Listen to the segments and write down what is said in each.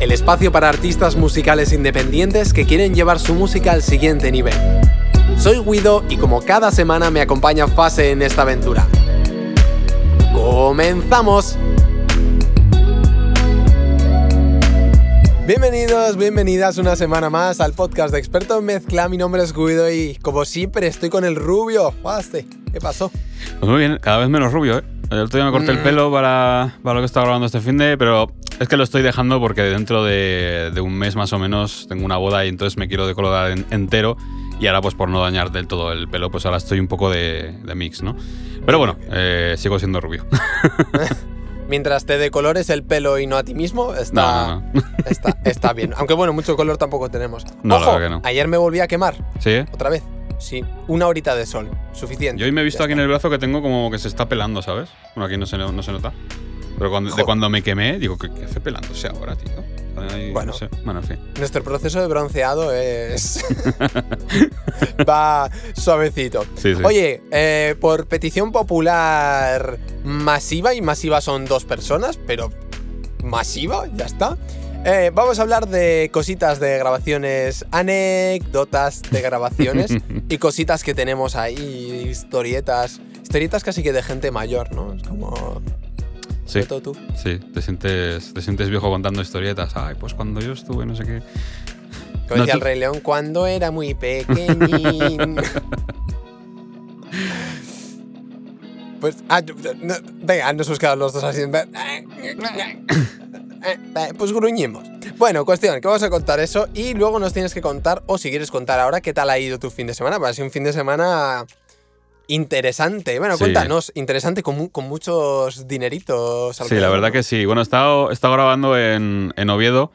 El espacio para artistas musicales independientes que quieren llevar su música al siguiente nivel. Soy Guido y como cada semana me acompaña Fase en esta aventura. ¡Comenzamos! Bienvenidos, bienvenidas una semana más al podcast de Experto en Mezcla. Mi nombre es Guido y como siempre estoy con el rubio. Faste, ¿qué pasó? Pues muy bien, cada vez menos rubio, ¿eh? El otro día me corté el Mm. pelo para, para lo que estaba grabando este fin de, pero es que lo estoy dejando porque dentro de, de un mes más o menos tengo una boda y entonces me quiero decolorar en- entero. Y ahora, pues por no dañar del todo el pelo, pues ahora estoy un poco de, de mix, ¿no? Pero bueno, eh, sigo siendo rubio. Mientras te decolores el pelo y no a ti mismo, está, No, no, no. Está, está bien. Aunque bueno, mucho color tampoco tenemos. No, la Ojo, verdad que no. ayer me volví a quemar. ¿Sí? Otra vez. Sí, una horita de sol. Suficiente. Yo hoy me he visto Ya aquí en el brazo que tengo como que se está pelando, ¿sabes? Bueno, aquí no se, no se nota. Pero cuando, de cuando me quemé, digo, ¿qué, qué hace pelándose ahora, tío? Bueno. no sé. bueno, en fin. Nuestro proceso de bronceado es. Va suavecito. Sí, sí. Oye, eh, por petición popular masiva, y masiva son dos personas, pero masiva, ya está. eh, vamos a hablar de cositas de grabaciones, anécdotas de grabaciones y cositas que tenemos ahí, historietas. Historietas casi que de gente mayor, ¿no? Es como. Sí. sobre todo tú. Sí, te sientes, te sientes viejo contando historietas. Ay, pues cuando yo estuve, no sé qué. Como decía el Rey León, cuando era muy pequeñín. pues, ah, no, venga, nos hemos quedado los dos así. Pues gruñimos. Bueno, cuestión, que vamos a contar eso y luego nos tienes que contar, o si quieres contar ahora, qué tal ha ido tu fin de semana. Va a ser un fin de semana interesante. Bueno, Sí. cuéntanos, interesante con, con muchos dineritos. Sí, la verdad que sí. Bueno, he estado, he estado grabando en, en Oviedo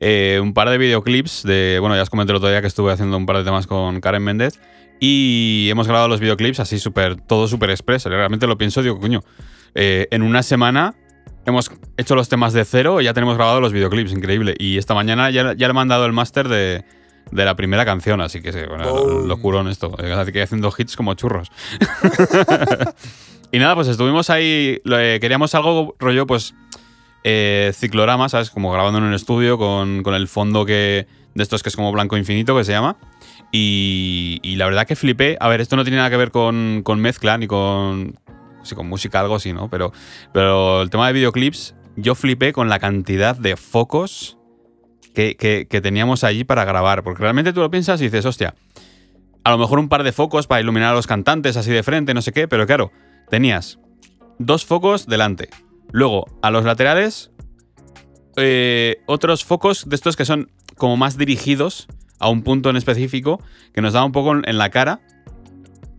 eh, un par de videoclips de. Bueno, ya os comenté el otro día que estuve haciendo un par de temas con Karen Méndez. Y hemos grabado los videoclips así súper, todo súper express. Realmente lo pienso, digo, coño, eh, en una semana hemos hecho los temas de cero y ya tenemos grabado los videoclips, increíble. Y esta mañana ya, ya le he mandado el máster de, de la primera canción, así que sí, bueno, en esto. Así que haciendo hits como churros. y nada, pues estuvimos ahí, eh, queríamos algo rollo, pues, eh, ciclorama, ¿sabes? Como grabando en un estudio con, con el fondo que de estos que es como blanco infinito, que se llama. Y, y la verdad que flipé. A ver, esto no tiene nada que ver con, con mezcla ni con, sí, con música, algo así, ¿no? Pero, pero el tema de videoclips, yo flipé con la cantidad de focos que, teníamos allí para grabar. Porque realmente tú lo piensas y dices, hostia, a lo mejor un par de focos para iluminar a los cantantes así de frente, no sé qué, pero claro, tenías dos focos delante. Luego, a los laterales, eh, otros focos de estos que son como más dirigidos a un punto en específico, que nos da un poco en la cara.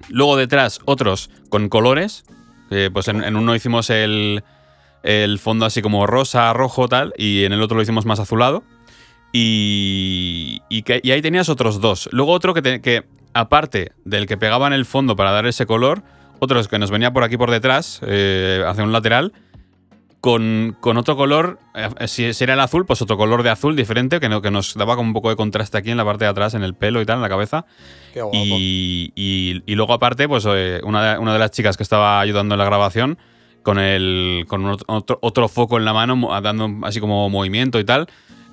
Luego detrás, otros con colores. pues en, en uno hicimos el, el fondo así como rosa, rojo, tal, y en el otro lo hicimos más azulado. Y, y, que- y ahí tenías otros dos. Luego otro que, te- que, aparte del que pegaba en el fondo para dar ese color, otros que nos venía por aquí por detrás, eh, hacia un lateral, con, con otro color, eh, si, si era el azul, pues otro color de azul diferente, que, no, que nos daba como un poco de contraste aquí en la parte de atrás, en el pelo y tal, en la cabeza. Qué guapo. Y, y- y luego aparte, pues eh, una, de, una de las chicas que estaba ayudando en la grabación, con, el, con otro, otro- foco en la mano, dando así como movimiento y tal,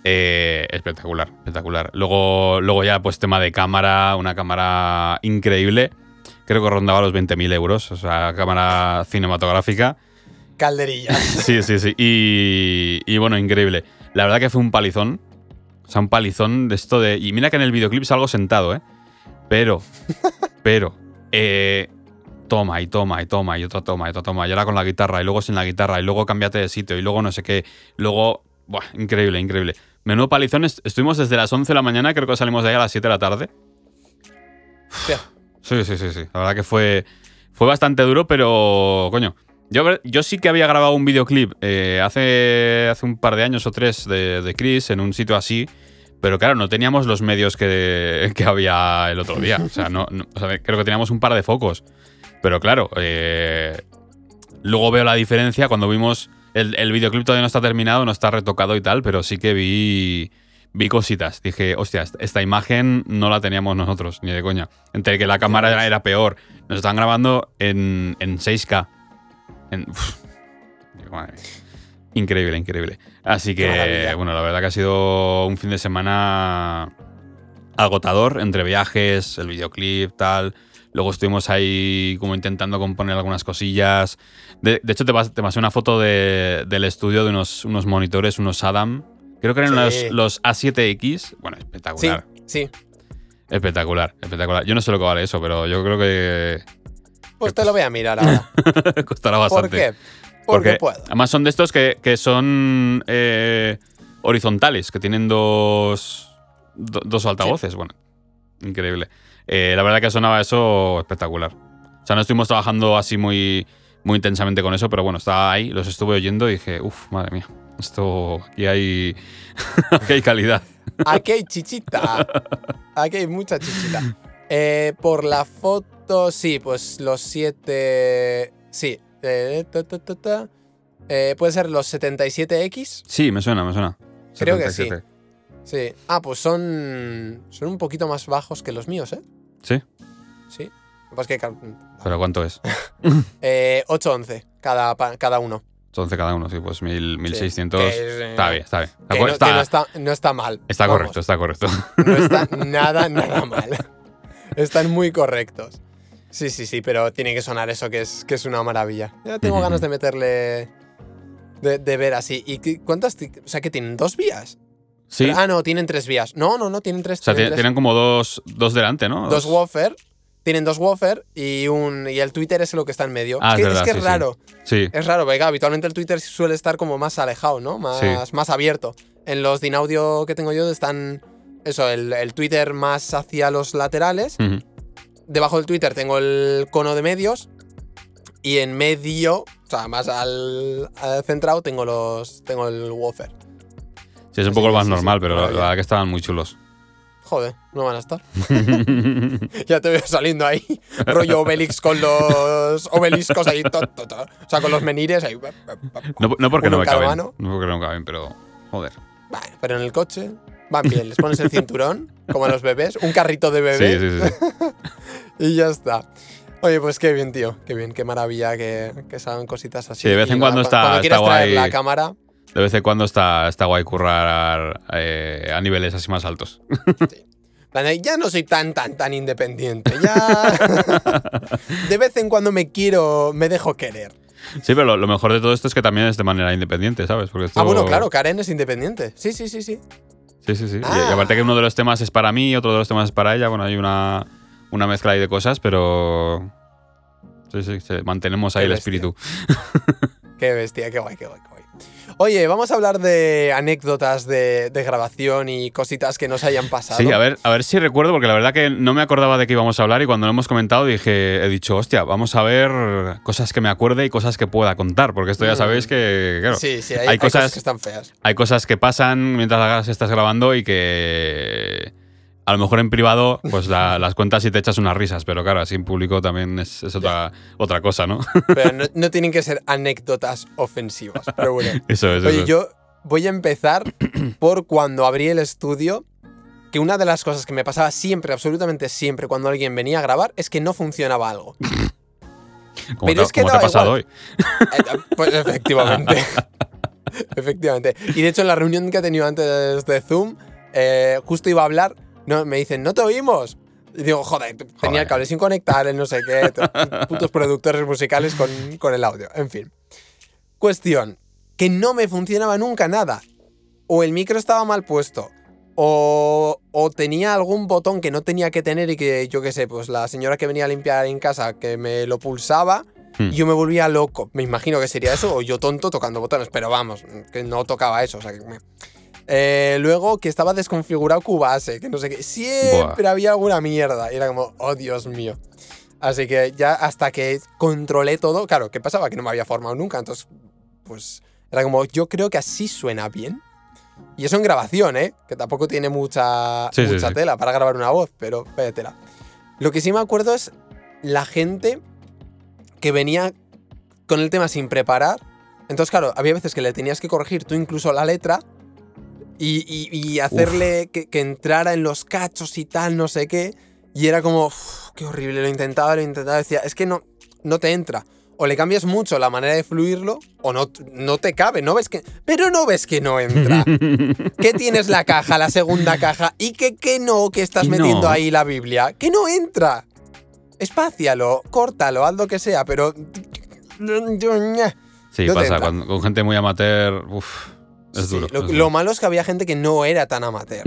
Eh, espectacular, espectacular. Luego, luego ya, pues tema de cámara, una cámara increíble. Creo que rondaba los 20.000 euros, o sea, cámara cinematográfica. Calderillas. Sí, sí, sí. Y, y bueno, increíble. La verdad que fue un palizón. O sea, un palizón de esto de... Y mira que en el videoclip salgo sentado, ¿eh? Pero, pero, eh, toma y toma y toma y otra toma y otra toma. Y ahora con la guitarra y luego sin la guitarra y luego cámbiate de sitio y luego no sé qué. Luego, buah, increíble, increíble. Menudo palizón. est- Estuvimos desde las 11 de la mañana, creo que salimos de ahí a las 7 de la tarde. Hostia. Sí, sí, sí, sí. La verdad que fue, fue bastante duro, pero coño. Yo, yo sí que había grabado un videoclip eh, hace, hace un par de años o tres de, de Chris en un sitio así, pero claro, no teníamos los medios que, que había el otro día. O sea, no, no- o sea, creo que teníamos un par de focos. Pero claro, eh, luego veo la diferencia cuando vimos el, el videoclip todavía no está terminado, no está retocado y tal, pero sí que vi, vi cositas. Dije, hostia, esta- imagen no la teníamos nosotros, ni de coña. Entre que la cámara era, era peor. Nos estaban grabando en, en 6K. En- uf. Digo, madre mía. Increíble, increíble. Así que, maravilla. bueno, la verdad que ha sido un fin de semana agotador entre viajes, el videoclip, tal. Luego estuvimos ahí como intentando componer algunas cosillas. De, de hecho, te, pas- te pasé una foto de- del estudio de unos, unos monitores, unos Adam. Creo que eran Sí. los, los A7X. Bueno, espectacular. sí. Espectacular, espectacular. Yo no sé lo que vale eso, pero yo creo que Pues te lo voy a mirar ahora. costará ¿Por bastante. qué? Porque puedo. Además son de estos que, que son eh, horizontales, que tienen dos, do- dos altavoces. Bueno, increíble. Eh, la verdad que sonaba eso espectacular. O sea, no estuvimos trabajando así muy, muy intensamente con eso, pero bueno, estaba ahí, los estuve oyendo y dije, uff, madre mía, esto aquí hay, aquí hay calidad. Aquí hay chichita. Aquí hay mucha chichita. Eh, por la foto, sí, pues los siete. Sí. eh, ta, ta, ta, ta. Eh, Puede ser los 77X. Sí, me suena, me suena. Creo que sí. 77. Sí. Ah, pues son. Son un poquito más bajos que los míos, ¿eh? Sí, Sí. Lo que pasa es que. cal- pero ¿cuánto es? Eh, 8-11 cada, cada uno. 11 cada uno, sí, pues mil- 1600. que es, eh, está bien, está bien. Que no, está- que no está, no está mal. está Vamos, correcto, está correcto. No está nada, nada mal. Están muy correctos. Sí, sí, sí, pero tiene que sonar eso, que es, que es una maravilla. Ya tengo ganas de meterle. De, de ver así. ¿Y cuántas? O sea, que tienen dos vías. Sí, Pero- ah, no, tienen tres vías. No, no, no, tienen tres. o sea, tienen como dos, dos delante, ¿no? dos woofer. Tienen dos woofer y un. Y el Twitter es lo que está en medio. Ah, es que es, verdad, que sí, es raro. Sí, Es raro, venga, habitualmente el Twitter suele estar como más alejado, ¿no? Más, más abierto. En los Dinaudio que tengo yo están. Eso, el, el Twitter más hacia los laterales. Debajo del Twitter tengo el cono de medios. Y en medio, o sea, más al, al centrado, tengo los. Tengo el woofer. Sí, es un poco lo más normal, pero la, verdad que estaban muy chulos. Joder, no van a estar. ya te veo saliendo ahí. Rollo Obelix con los obeliscos ahí. to, to, to. O sea, con los menires ahí. No, no porque no me caben. mano. No porque no me caben, pero. Joder. Bueno, pero en el coche van bien. Les pones el cinturón, como a los bebés. Un carrito de bebé. sí, sí. sí. Y ya está. Oye, pues qué bien, tío. Qué bien, qué maravilla que, que salgan cositas así. Sí, de vez en cuando está- Cuando está quieras traer la cámara, De vez en cuando está, está guay currar eh, a niveles así más altos. ya no soy tan, tan, tan independiente. Ya. de vez en cuando me quiero, me dejo querer. Sí, pero lo, lo mejor de todo esto es que también es de manera independiente, ¿sabes? Porque esto- Ah, bueno, claro, Karen es independiente. Sí, sí, sí, sí. Sí, sí, sí. Y- Ah. Y, aparte que uno de los temas es para mí, otro de los temas es para ella. Bueno, hay una, una mezcla ahí de cosas, pero. Sí, sí, sí, mantenemos ahí Qué el espíritu. Qué bestia, qué guay, qué guay, qué guay. Oye, vamos a hablar de anécdotas de, de grabación y cositas que nos hayan pasado. Sí, a ver, a ver si recuerdo, porque la verdad que no me acordaba de qué íbamos a hablar y cuando lo hemos comentado dije, he dicho, hostia, vamos a ver cosas que me acuerde y cosas que pueda contar, porque esto ya Mm. sabéis que, claro, Sí, sí, hay, hay hay cosas, cosas- que están feas. hay cosas que pasan mientras las estás grabando y que a lo mejor en privado pues la- las cuentas y te echas unas risas, pero claro, así en público también es, es otra, otra cosa, ¿no? Pero no, no tienen que ser anécdotas ofensivas. Pero bueno. Eso es. Oye, eso yo voy a empezar por cuando abrí el estudio. Que una de las cosas que me pasaba siempre, absolutamente siempre, cuando alguien venía a grabar, es que no funcionaba algo. ¿Cómo pero te, es que cómo te ha pasado igual. hoy? Eh, Pues efectivamente. Efectivamente. Y de hecho, en la reunión que he tenido antes de Zoom, eh, justo iba a hablar, no, me dicen, ¿no te oímos? Y digo, joder, tenía el cable sin conectar, el no sé qué, to- putos productores musicales con, con el audio. En fin. Cuestión, que no me funcionaba nunca nada. O el micro estaba mal puesto, o, o tenía algún botón que no tenía que tener y que, yo qué sé, pues la señora que venía a limpiar en casa que me lo pulsaba Hmm. y yo me volvía loco. Me imagino que sería eso, o yo tonto tocando botones, pero vamos, que no tocaba eso. O sea, que me- Eh, luego que estaba desconfigurado Cubase, que no sé qué. Siempre había alguna mierda. Y era como, oh Dios mío. Así que ya hasta que controlé todo, claro, ¿qué pasaba? Que no me había formado nunca. Entonces, pues era como, yo creo que así suena bien. Y eso en grabación, ¿eh? Que tampoco tiene mucha, Sí, sí, mucha sí. tela para grabar una voz, pero vaya tela. Lo que sí me acuerdo es la gente que venía con el tema sin preparar. Entonces, claro, había veces que le tenías que corregir tú incluso la letra y, y- y hacerle que, que entrara en los cachos y tal, no sé qué. Y era como, "Uf, qué horrible, lo intentaba, lo intentaba. Decía, es que no, no te entra. O le cambias mucho la manera de fluirlo, o no, no te cabe, no ves que. Pero no ves que no entra. que tienes la caja, la segunda caja, y que, que no, que estás Y no. metiendo ahí la Biblia. Que no entra. Espácialo, córtalo, haz lo que sea, pero. Sí, pasa. cuando- con gente muy amateur, uf, es Sí, duro. Lo, es lo duro. malo es que había gente que no era tan amateur.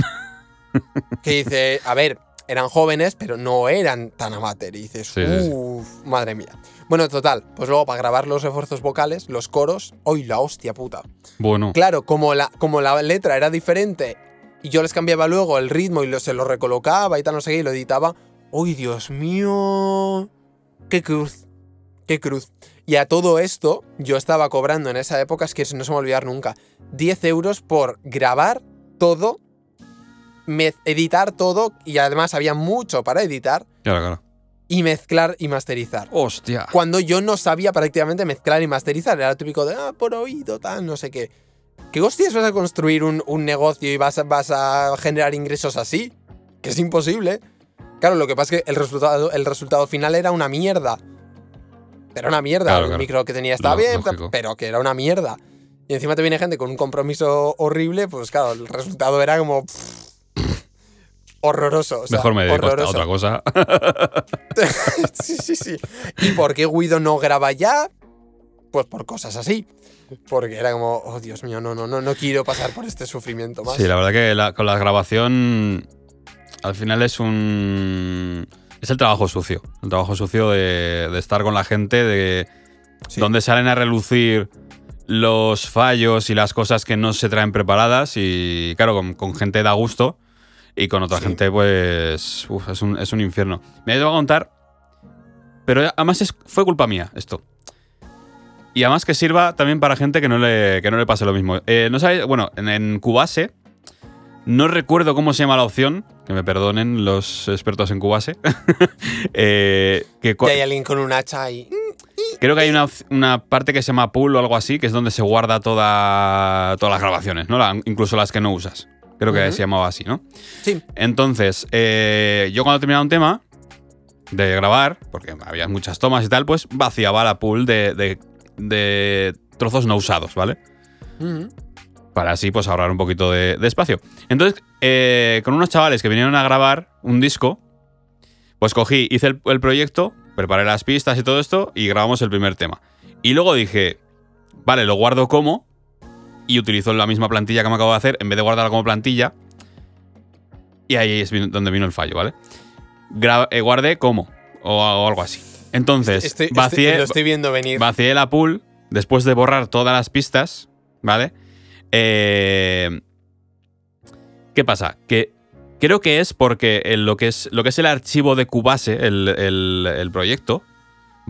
que dice, a ver, eran jóvenes, pero no eran tan amateur. Y dices, Sí, sí, sí. uff, madre mía. Bueno, total, pues luego para grabar los refuerzos vocales, los coros, ¡hoy la hostia puta! Bueno, Claro, como la, como la letra era diferente y yo les cambiaba luego el ritmo y lo- se lo recolocaba y tal, no sé qué, y lo editaba, ¡Uy, Dios mío! ¡Qué cruz! ¡Qué cruz! Y a todo esto, yo estaba cobrando en esa época, es que no se me va a olvidar nunca, 10 euros por grabar todo, editar todo, y además había mucho para editar, claro, claro. y mezclar y masterizar. Hostia. Cuando yo no sabía prácticamente mezclar y masterizar, era lo típico de, ah, por oído, tal, no sé qué. ¿Qué hostias vas a construir un, un negocio y vas a, vas a generar ingresos así? Que es imposible. Claro, lo que pasa es que el resultado, el resultado final era una mierda. Era una mierda. Claro, el claro. micro que tenía estaba bien, lógico. pero que era una mierda. Y encima te viene gente con un compromiso horrible, pues claro, el resultado era como... pff, horroroso. o sea, Mejor me dedico a otra cosa. sí, sí, sí. ¿Y por qué Guido no graba ya? Pues por cosas así. Porque era como, oh Dios mío, no, no, no, no quiero pasar por este sufrimiento más. Sí, la verdad que la- con la grabación al final es un... Es el trabajo sucio. El trabajo sucio de, de estar con la gente, de Sí. donde salen a relucir los fallos y las cosas que no se traen preparadas y claro, con, con gente da gusto y con otra Sí. gente pues uf, es, un, es un infierno. Me ido a contar, pero además es- fue culpa mía esto. Y además que sirva también para gente que no le, que no le pase lo mismo. Eh, no sabéis, bueno, en, en Cubase, no recuerdo cómo se llama la opción, que me perdonen los expertos en Cubase, eh, que hay alguien con un hacha ahí. Creo que hay una, una parte que se llama pool o algo así, que es donde se guarda toda, todas las grabaciones, ¿no? La- incluso las que no usas. Creo que se llamaba así, ¿no? Sí. Entonces, eh, yo cuando terminaba un tema de grabar, porque había muchas tomas y tal, pues vaciaba la pool de, de- de trozos no usados, ¿vale? Para así, pues ahorrar un poquito de, de espacio. Entonces, eh, con unos chavales que vinieron a grabar un disco, pues cogí, hice el, el proyecto, preparé las pistas y todo esto, y grabamos el primer tema. Y luego dije, vale, lo guardo como, y utilizo la misma plantilla que me acabo de hacer, en vez de guardarla como plantilla. Y ahí es donde vino el fallo, ¿vale? Gra- eh, guardé como, o, o algo así. Entonces, Estoy, estoy- vacié, lo estoy viendo venir. Vacié la pool después de borrar todas las pistas, ¿vale? Eh, ¿Qué pasa? Que creo que es porque lo, que es, lo que es el archivo de Cubase, el, el- proyecto,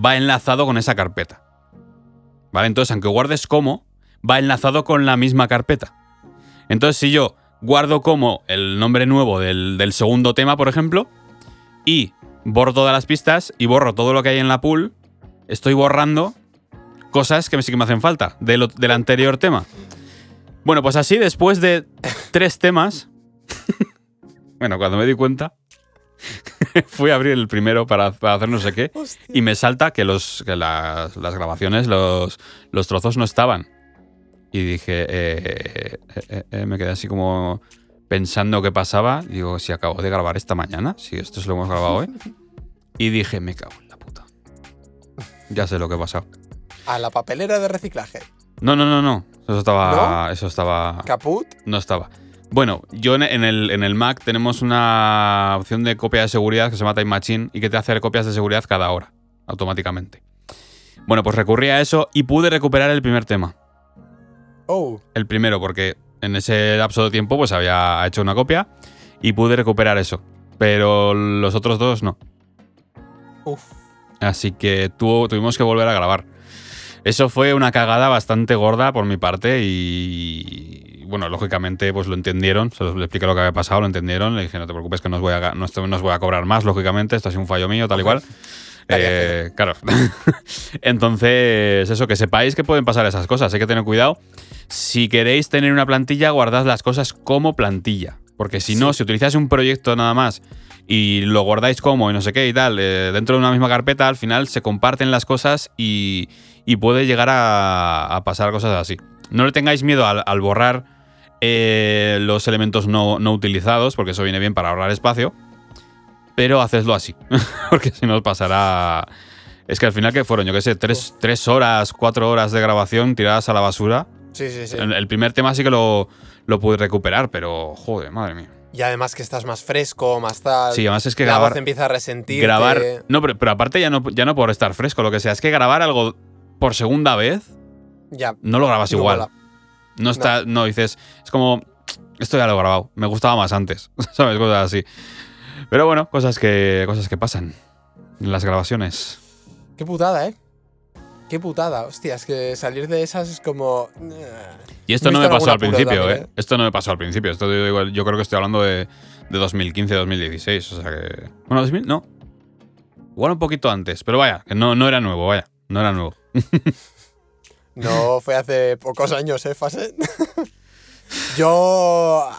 va enlazado con esa carpeta. ¿Vale? Entonces, aunque guardes como, va enlazado con la misma carpeta. Entonces, si yo guardo como el nombre nuevo del, del segundo tema, por ejemplo, y borro todas las pistas y borro todo lo que hay en la pool, estoy borrando cosas que sí que me hacen falta del anterior tema. Bueno, pues así, después de tres temas, bueno, cuando me di cuenta, fui a abrir el primero para, para hacer no sé qué, Hostia. y me salta que, los, que las, las grabaciones, los, los trozos no estaban. y dije, eh, eh, eh, me quedé así como pensando qué pasaba. Digo, si acabo de grabar esta mañana, si esto se lo hemos grabado hoy. Y dije, me cago en la puta. Ya sé lo que ha pasado. A la papelera de reciclaje. No, no, no, no. Eso estaba. Eso estaba. Caput. No estaba. Bueno, yo en el, en el Mac tenemos una opción de copia de seguridad que se llama Time Machine y que te hace copias de seguridad cada hora, automáticamente. Bueno, pues recurrí a eso y pude recuperar el primer tema. Oh, El primero, porque en ese lapso de tiempo pues había hecho una copia y pude recuperar eso. Pero los otros dos no. uff. Así que tuvo- tuvimos que volver a grabar. Eso fue una cagada bastante gorda por mi parte y, bueno, lógicamente pues lo entendieron, se los expliqué lo que había pasado, lo entendieron, le dije no te preocupes que no os voy a, no os- no os voy a cobrar más, lógicamente, esto ha sido un fallo mío, tal y cual. Eh, claro. Entonces, eso, que sepáis que pueden pasar esas cosas, hay que tener cuidado. Si queréis tener una plantilla, guardad las cosas como plantilla. Porque si no, si utilizáis un proyecto nada más y lo guardáis como y no sé qué y tal, eh, dentro de una misma carpeta, al final se comparten las cosas y, y puede llegar a, a pasar cosas así. No le tengáis miedo al, al borrar eh, los elementos no, no utilizados, porque eso viene bien para ahorrar espacio, pero hacedlo así, porque si no os pasará... Es que al final que fueron, yo qué sé, tres, tres horas, cuatro horas de grabación tiradas a la basura. Sí, sí, sí. El, el primer tema sí que lo, lo pude recuperar, pero joder, madre mía. Y además que estás más fresco, más tal. Sí, además es que la grabar, voz empieza a resentir. grabar. No, pero, pero aparte ya no, ya no por estar fresco, lo que sea, es que grabar algo por segunda vez Ya. no lo grabas no igual. mola. No está, no. dices, es como, esto ya lo he grabado, me gustaba más antes, ¿sabes? Cosas así. Pero bueno, cosas que, cosas que pasan en las grabaciones. Qué putada, ¿eh? Qué putada. Hostia, es que salir de esas es como. Y esto no me pasó al principio, también, ¿eh? ¿eh? Esto no me pasó al principio. Esto yo, creo que estoy hablando de, de 2015-2016. O sea que. Bueno, 2000, no. Igual un poquito antes, pero vaya, que no, no era nuevo, vaya. No era nuevo. No fue hace pocos años, ¿eh, Fase? Yo.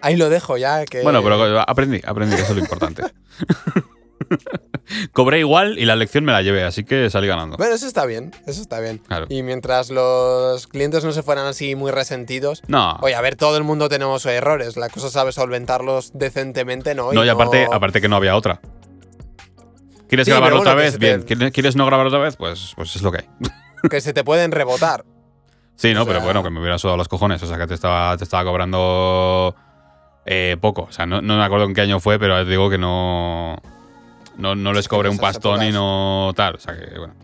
Ahí lo dejo ya. Que... Bueno, pero aprendí, aprendí, que eso es lo importante. Cobré igual y la lección me la llevé, así que salí ganando. Bueno, eso está bien. Eso está bien. Claro. Y mientras los clientes no se fueran así muy resentidos. No, Oye, a ver, todo el mundo tenemos errores. La cosa sabe solventarlos decentemente, ¿no? no, y aparte, aparte que no había otra. ¿Quieres Sí, grabarlo pero otra vez? Bien. te- ¿Quieres- ¿Quieres no grabar otra vez? Pues, pues es lo que hay. que se te pueden rebotar. Sí, no, O pero bueno, que me hubiera sudado los cojones. O sea, que te estaba, te estaba cobrando eh, poco. O sea, no, no me acuerdo en qué año fue, pero digo que no. No, no les en un pastón y no tal. O sea, que bueno.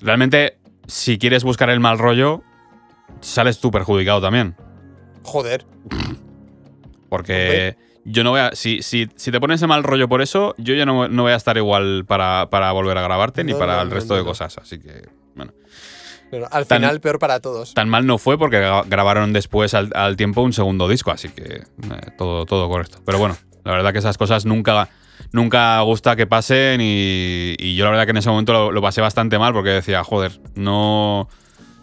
Realmente, si quieres buscar el mal rollo, sales tú perjudicado también. Joder. Porque yo no voy a. Si, si, si te pones el mal rollo por eso, yo ya no, no voy a estar igual para, para volver a grabarte ni para no, el resto de cosas. Así que, bueno. Pero al Tan- final, peor para todos. Tan mal no fue porque gra- grabaron después al, al tiempo un segundo disco, así que eh, todo, todo correcto. Pero bueno, la verdad que esas cosas nunca, nunca gusta que pasen y, y yo la verdad que en ese momento lo, lo pasé bastante mal porque decía, joder, no,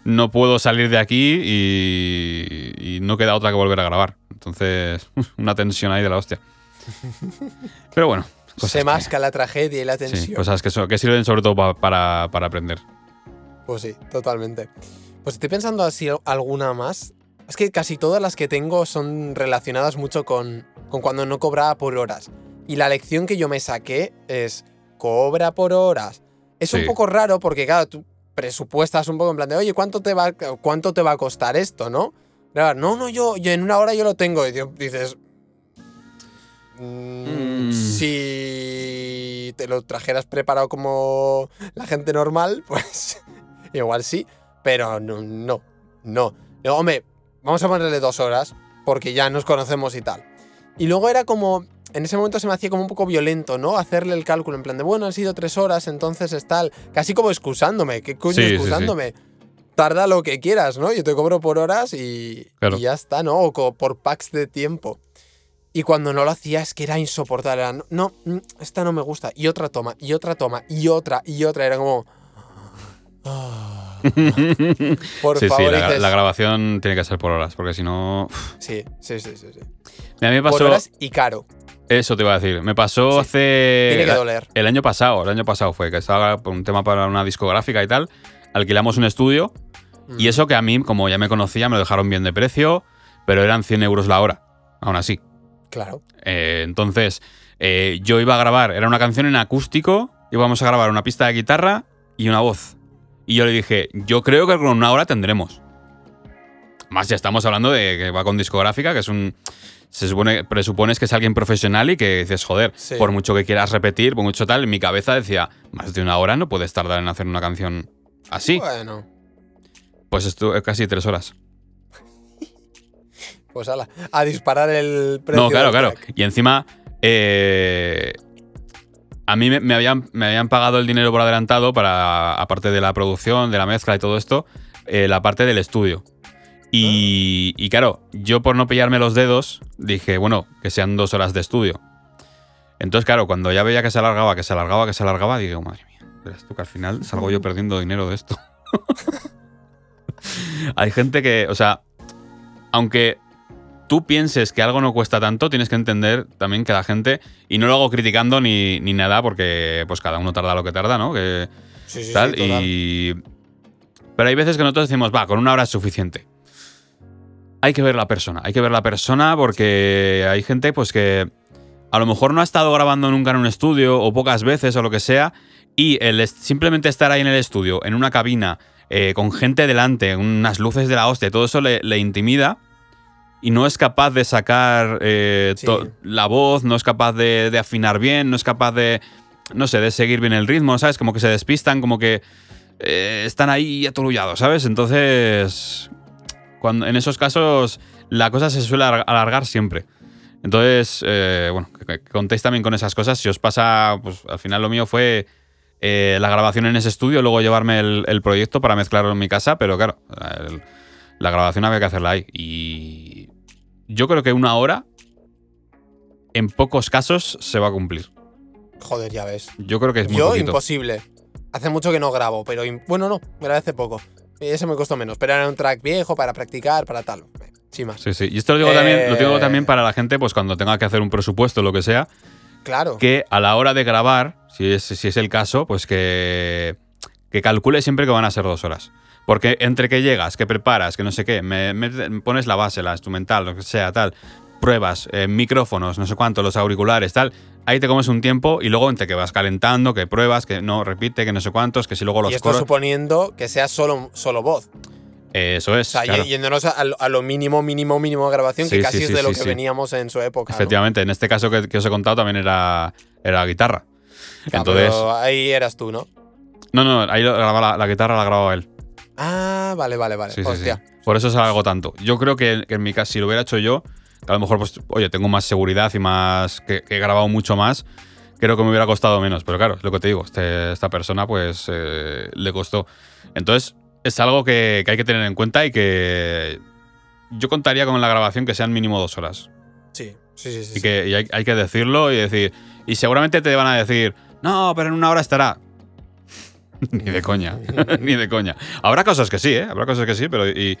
no puedo salir de aquí y, y no queda otra que volver a grabar. Entonces, una tensión ahí de la hostia. Pero bueno. Se que- masca la tragedia y la sí, tensión. cosas que, so- que sirven sobre todo pa- para, para aprender. Pues sí, totalmente. Pues estoy pensando así alguna más. Es que casi todas las que tengo son relacionadas mucho con, con cuando no cobraba por horas. Y la lección que yo me saqué es, cobra por horas. Es un poco raro porque, claro, tú presupuestas un poco en plan de, oye, ¿cuánto te va, cuánto te va a costar esto, no? Claro, no, no, yo, yo en una hora yo lo tengo. Y dices, "Mm, Mm. si te lo trajeras preparado como la gente normal, pues igual sí, pero no, no, no. Hombre, vamos a ponerle dos horas porque ya nos conocemos y tal. Y luego era como, en ese momento se me hacía como un poco violento, ¿no? Hacerle el cálculo en plan de, bueno, han sido tres horas, entonces es tal, casi como excusándome, ¿qué coño Sí, sí, sí. excusándome? Tarda lo que quieras, ¿no? Yo te cobro por horas y, Claro. y ya está, ¿no? O por packs de tiempo. Y cuando no lo hacía es que era insoportable. Era, no, no, mm, esta no me gusta. Y otra toma, y otra toma, y otra, y otra. Era como... ah, por sí, favor, sí, la, dices- la grabación tiene que ser por horas, porque si no. Sí, sí, sí, sí. sí. A mí me Por pasó. horas y caro. Eso te iba a decir. Me pasó Sí. hace. Tiene que doler. El año pasado, el año pasado fue que estaba por un tema para una discográfica y tal. Alquilamos un estudio Mm. Y eso que a mí, como ya me conocía, me lo dejaron bien de precio, pero eran 100 euros la hora, aún así. Claro. Eh, entonces, eh, yo iba a grabar, era una canción en acústico, íbamos a grabar una pista de guitarra y una voz. Y yo le dije, yo creo que con una hora tendremos. Más ya estamos hablando de que va con discográfica, que es un... Se supone, presupones que es alguien profesional y que dices, joder, Sí. por mucho que quieras repetir, por mucho tal, en mi cabeza decía, más de una hora no puedes tardar en hacer una canción así. Bueno, Pues estuve casi tres horas. pues ala, a disparar el precio. No, claro, claro. track. Y encima, eh, a mí me, me habían, me habían pagado el dinero por adelantado para, aparte de la producción, de la mezcla y todo esto, eh, la parte del estudio. Y, y claro, yo por no pillarme los dedos, dije, bueno, que sean dos horas de estudio. Entonces, claro, cuando ya veía que se alargaba, que se alargaba, que se alargaba, digo, madre mía, verás tú que al final salgo yo perdiendo dinero de esto. Hay gente que, o sea, aunque tú pienses que algo no cuesta tanto, tienes que entender también que la gente, y no lo hago criticando ni, ni nada, porque pues cada uno tarda lo que tarda, ¿no? Que Sí, sí, tal, sí, y... Pero hay veces que nosotros decimos, va, con una hora es suficiente. Hay que ver la persona, hay que ver la persona porque hay gente pues que a lo mejor no ha estado grabando nunca en un estudio o pocas veces o lo que sea y el simplemente estar ahí en el estudio, en una cabina, eh, con gente delante, unas luces de la hostia, todo eso le, le intimida y no es capaz de sacar eh, Sí. la voz, no es capaz de, de afinar bien, no es capaz de, no sé, de seguir bien el ritmo, ¿sabes? Como que se despistan, como que eh, están ahí aturullados, ¿sabes? Entonces, cuando, en esos casos la cosa se suele alar- alargar siempre. Entonces, eh, bueno, que, que contéis también con esas cosas. Si os pasa, pues al final lo mío fue eh, la grabación en ese estudio, luego llevarme el, el proyecto para mezclarlo en mi casa, pero claro, el- la grabación había que hacerla ahí. Y yo creo que una hora, en pocos casos, se va a cumplir. Joder, ya ves. Yo creo que es muy Yo, poquito. imposible. Hace mucho que no grabo, pero. Bueno, no, grabé hace poco. Y ese me costó menos. Pero era un track viejo para practicar, para tal. Sin más. Sí, sí. Y esto lo digo, también, lo digo Eh. también para la gente, pues cuando tenga que hacer un presupuesto lo que sea, Claro. que a la hora de grabar, si es, si es el caso, pues que, que calcule siempre que van a ser dos horas. Porque entre que llegas, que preparas, que no sé qué, me, me- pones la base, la instrumental, lo que sea, tal, pruebas, eh, micrófonos, no sé cuánto, los auriculares, tal, ahí te comes un tiempo y luego entre que vas calentando, que pruebas, que no repite, que no sé cuántos, que si luego los y esto coros. suponiendo que sea solo, solo voz. Eso es. O sea, claro. yéndonos a, lo- a lo mínimo, mínimo, mínimo de grabación, Sí, que casi sí, es sí, de lo que veníamos en su época. ¿no? Efectivamente, en este caso que, que os he contado también era, era guitarra. Ah, Entonces. pero ahí eras tú, ¿no? No, no, ahí grababa la, la guitarra la grababa él. Ah, vale, vale, vale. Hostia. Por eso se alargó tanto. Yo creo que, que en mi caso, si lo hubiera hecho yo, a lo mejor, pues, oye, tengo más seguridad y más. que, que he grabado mucho más. Creo que me hubiera costado menos. Pero claro, es lo que te digo. este- esta persona, pues, eh, le costó. Entonces, es algo que, que hay que tener en cuenta y que. Yo contaría con la grabación que sean mínimo dos horas. Sí, sí, sí. sí, Y sí. que y hay, hay que decirlo y decir. Y seguramente te van a decir, no, pero en una hora estará. ni de coña, ni de coña. Habrá cosas que sí, ¿eh? Habrá cosas que sí, pero. Y,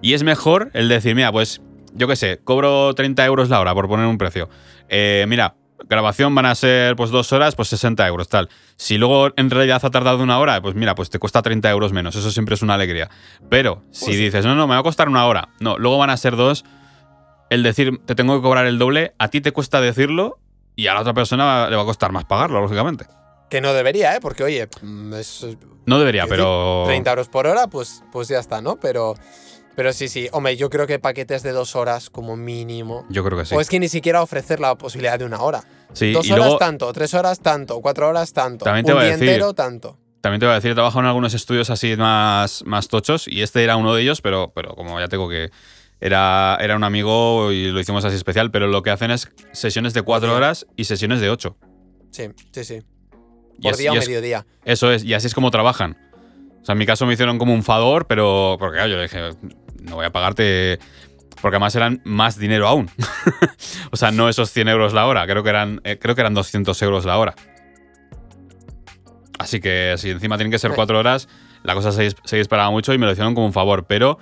y es mejor el decir, mira, pues, yo qué sé, cobro 30 euros la hora por poner un precio. Eh, mira, grabación van a ser pues dos horas, pues 60 euros, tal. Si luego en realidad ha tardado una hora, pues mira, pues te cuesta 30 euros menos. Eso siempre es una alegría. Pero si Pues dices, no, no, me va a costar una hora. No, luego van a ser dos. El decir, te tengo que cobrar el doble, a ti te cuesta decirlo y a la otra persona le va a costar más pagarlo, lógicamente. Que no debería, ¿eh? Porque, oye, mm, es No debería, pero. 30 euros por hora, pues, pues ya está, ¿no? Pero, pero sí, sí. Hombre, yo creo que paquetes de dos horas como mínimo. Yo creo que sí. O es que ni siquiera ofrecer la posibilidad de una hora. sí, dos y horas luego tanto, tres horas tanto, cuatro horas tanto. También te un voy a decir- entero tanto. también te voy a decir, he trabajado en algunos estudios así más, más tochos y este era uno de ellos, pero, pero como ya tengo que. Era, era un amigo y lo hicimos así especial, pero lo que hacen es sesiones de cuatro horas y sesiones de ocho. Sí, sí, sí. Por es- día o y es- mediodía. Eso es, y así es como trabajan. O sea, en mi caso me hicieron como un favor, pero. Porque claro, yo le dije, no voy a pagarte. Porque además eran más dinero aún. o sea, no esos 100 euros la hora, creo que eran, eh, creo que eran 200 euros la hora. Así que si encima tienen que ser cuatro horas, la cosa se, se disparaba mucho y me lo hicieron como un favor. Pero.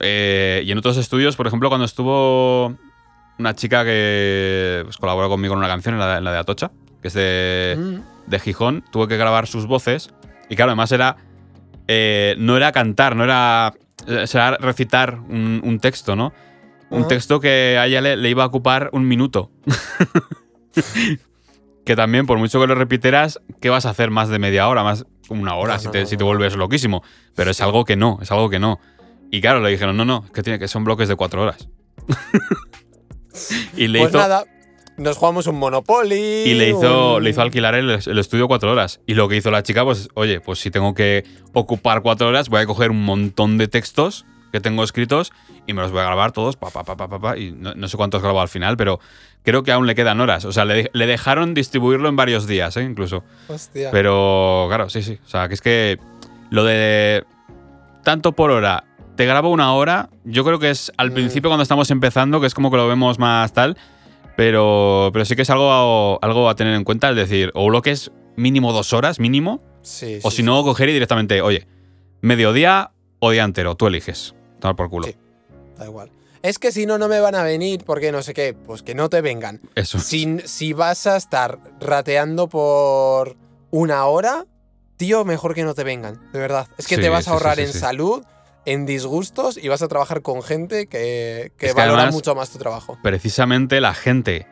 eh, y en otros estudios, por ejemplo, cuando estuvo una chica que pues, colaboró conmigo en una canción, en la, en la de Atocha, que es de Mm. de Gijón, tuve que grabar sus voces. Y claro, además era eh, no era cantar, no era, será recitar un, un texto, ¿no? Un Ajá. texto que a ella le, le iba a ocupar un minuto. que también, por mucho que lo repitieras, ¿qué vas a hacer más de media hora? Más una hora No, si, te, no, si te no. vuelves loquísimo. Pero es algo que no, es algo que no. Y claro, le dijeron, no, no, es que, tiene, que son bloques de cuatro horas. y le Pues hizo, nada, nos jugamos un Monopoly. y le hizo, un- le hizo alquilar el, el estudio cuatro horas. Y lo que hizo la chica, pues, oye, pues si tengo que ocupar cuatro horas, voy a coger un montón de textos que tengo escritos y me los voy a grabar todos, pa, pa, pa, pa, pa, pa, y no, no sé cuántos grabó al final, pero creo que aún le quedan horas. O sea, le, le dejaron distribuirlo en varios días, ¿eh? incluso. Hostia. Pero, claro, sí, sí. O sea, que es que lo de tanto por hora, te grabo una hora, yo creo que es al Mm. principio cuando estamos empezando, que es como que lo vemos más tal, pero, pero sí que es algo, algo a tener en cuenta, es decir, o bloques mínimo dos horas, mínimo, Sí, o sí, si no, coger y directamente, oye, mediodía o día entero, tú eliges. Tomar por culo. Sí. Da igual. Es que si no, no me van a venir porque no sé qué. Pues que no te vengan. Eso. Si, si vas a estar rateando por una hora, tío, mejor que no te vengan. De verdad. Es que Sí, te vas a ahorrar sí, sí, en salud, en disgustos y vas a trabajar con gente que, que Es que valora además- mucho más tu trabajo. precisamente la gente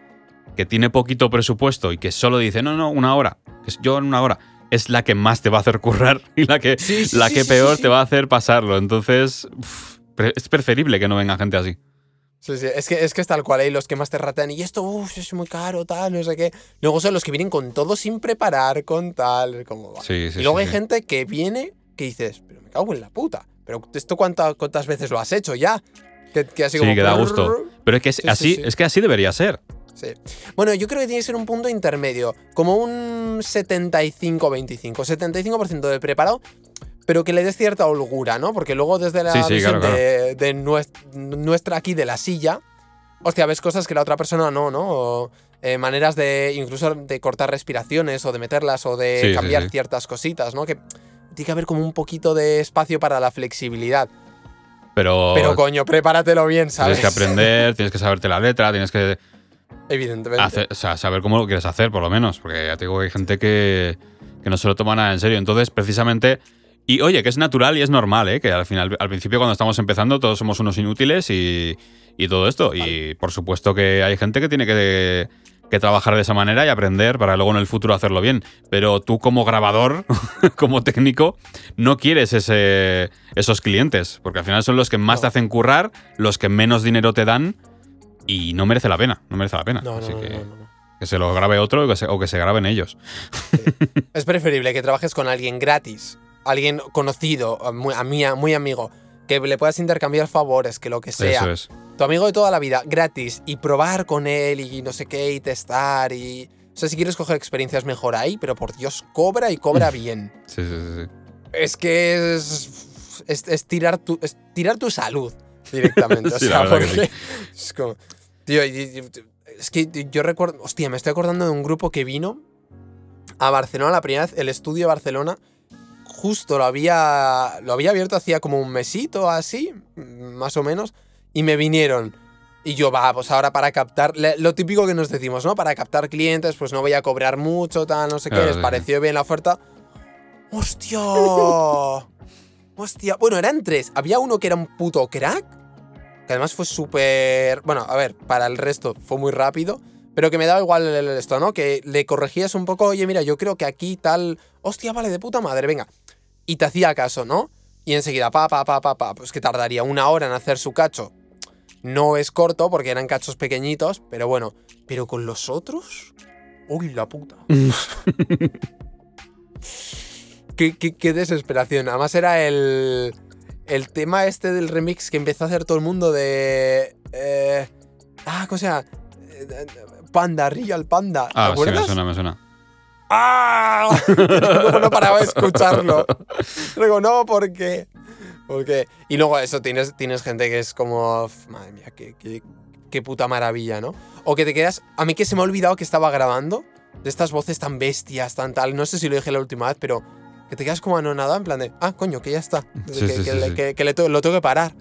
que tiene poquito presupuesto y que solo dice, no, no, una hora, yo en una hora, es la que más te va a hacer currar y la que, Sí, sí, la que sí, peor te va a hacer pasarlo. Entonces, uf, es preferible que no venga gente así. Sí, sí, es que, es que es tal cual, hay los que más te ratean y esto, es muy caro, tal, no sé qué. Luego son los que vienen con todo sin preparar, con tal, como va. Sí, sí, y luego hay gente que viene que dices, pero me cago en la puta. Pero esto cuánta- cuántas veces lo has hecho ya. Que, que así Sí, como que da gusto. Pero es que es, Sí, sí, así, sí. es que así debería ser. Sí. Bueno, yo creo que tiene que ser un punto intermedio, como un 75-25. 75% de preparado, pero que le des cierta holgura, ¿no? Porque luego desde la visión claro, de, de nues- nuestra aquí de la silla, hostia, ves cosas que la otra persona no, ¿no? O, eh, maneras de incluso de cortar respiraciones o de meterlas o de Sí, sí, cambiar sí. ciertas cositas, ¿no? Que tiene que haber como un poquito de espacio para la flexibilidad. Pero, Pero coño, prepáratelo bien, ¿sabes? tienes que aprender, tienes que saberte la letra, tienes que Evidentemente. hacer- o sea, saber cómo lo quieres hacer, por lo menos. Porque ya te digo que hay gente que, que no se lo toma nada en serio. Entonces, precisamente. Y oye, que es natural y es normal, ¿eh? Que al final, al principio, cuando estamos empezando, todos somos unos inútiles y, y todo esto. Y por supuesto que hay gente que tiene que, que trabajar de esa manera y aprender para luego en el futuro hacerlo bien. Pero tú, como grabador, como técnico, no quieres ese, esos clientes. Porque al final son los que más te hacen currar, los que menos dinero te dan. Y no merece la pena, no merece la pena. No, Así no, que, no, que se lo grabe otro o que se, o que se graben ellos. Es preferible que trabajes con alguien gratis, alguien conocido, muy, muy amigo, que le puedas intercambiar favores, que lo que sea. Eso es. Tu amigo de toda la vida, gratis, y probar con él y no sé qué, y testar y... O sea, si quieres coger experiencias mejor ahí, pero por Dios, cobra y cobra bien. Sí, sí, sí. Es que es, es, es tirar, tu, es tirar tu salud directamente. O Sí, sea, que porque es como. Tío, es que yo recuerdo. Hostia, me estoy acordando de un grupo que vino a Barcelona la primera vez, el estudio de Barcelona. Justo lo había, lo había abierto hacía como un mesito así, más o menos, y me vinieron. Y yo, va, pues ahora para captar, lo típico que nos decimos, ¿no? Para captar clientes, pues no voy a cobrar mucho, tal, no sé qué, Claro, les sí, pareció bien la oferta. ¡Hostia! ¡Hostia! Bueno, eran tres. Había uno que era un puto crack, que además fue súper... Bueno, a ver, para el resto fue muy rápido, pero que me daba igual esto, ¿no? Que le corregías un poco, oye, mira, yo creo que aquí tal... ¡Hostia, vale, de puta madre, venga! Y te hacía caso, ¿no? Y enseguida, pa, pa, pa, pa, pa, pues que tardaría una hora en hacer su cacho. No es corto porque eran cachos pequeñitos, pero bueno. Pero con los otros... ¡Uy, la puta! qué, qué- qué desesperación. Además era el, el tema este del remix que empezó a hacer todo el mundo de... eh, ah, ¿cómo se llama? Eh, Panda, Real Panda. ¿Te Ah, sí, me suena, me suena. ¡Ah! luego no paraba de escucharlo. Luego, no, ¿por qué? Porque... Y luego eso, tienes, tienes gente que es como... "Uf, Madre mía, qué, qué- qué puta maravilla, ¿no? O que te quedas... A mí que se me ha olvidado que estaba grabando de estas voces tan bestias, tan tal. No sé si lo dije la última vez, pero que te quedas como anonadado en plan de... Ah, coño, que ya está. Sí, que, sí, que sí, le- sí. que- que le to- lo tengo que parar.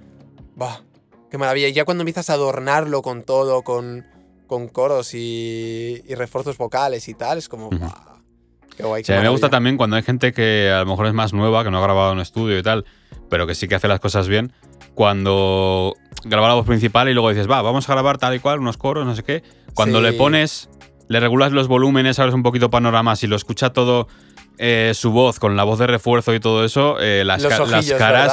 Bah, qué maravilla. Y ya cuando empiezas a adornarlo con todo, con, con coros y, y refuerzos vocales y tal, es como... Qué guay, Sí, qué a mí me gusta también cuando hay gente que a lo mejor es más nueva, que no ha grabado en estudio y tal, pero que sí que hace las cosas bien. Cuando graba la voz principal y luego dices, va, vamos a grabar tal y cual, unos coros, no sé qué. Cuando Sí. le pones, le regulas los volúmenes, abres un poquito panoramas y lo escucha todo eh, su voz con la voz de refuerzo y todo eso, eh, las, las caras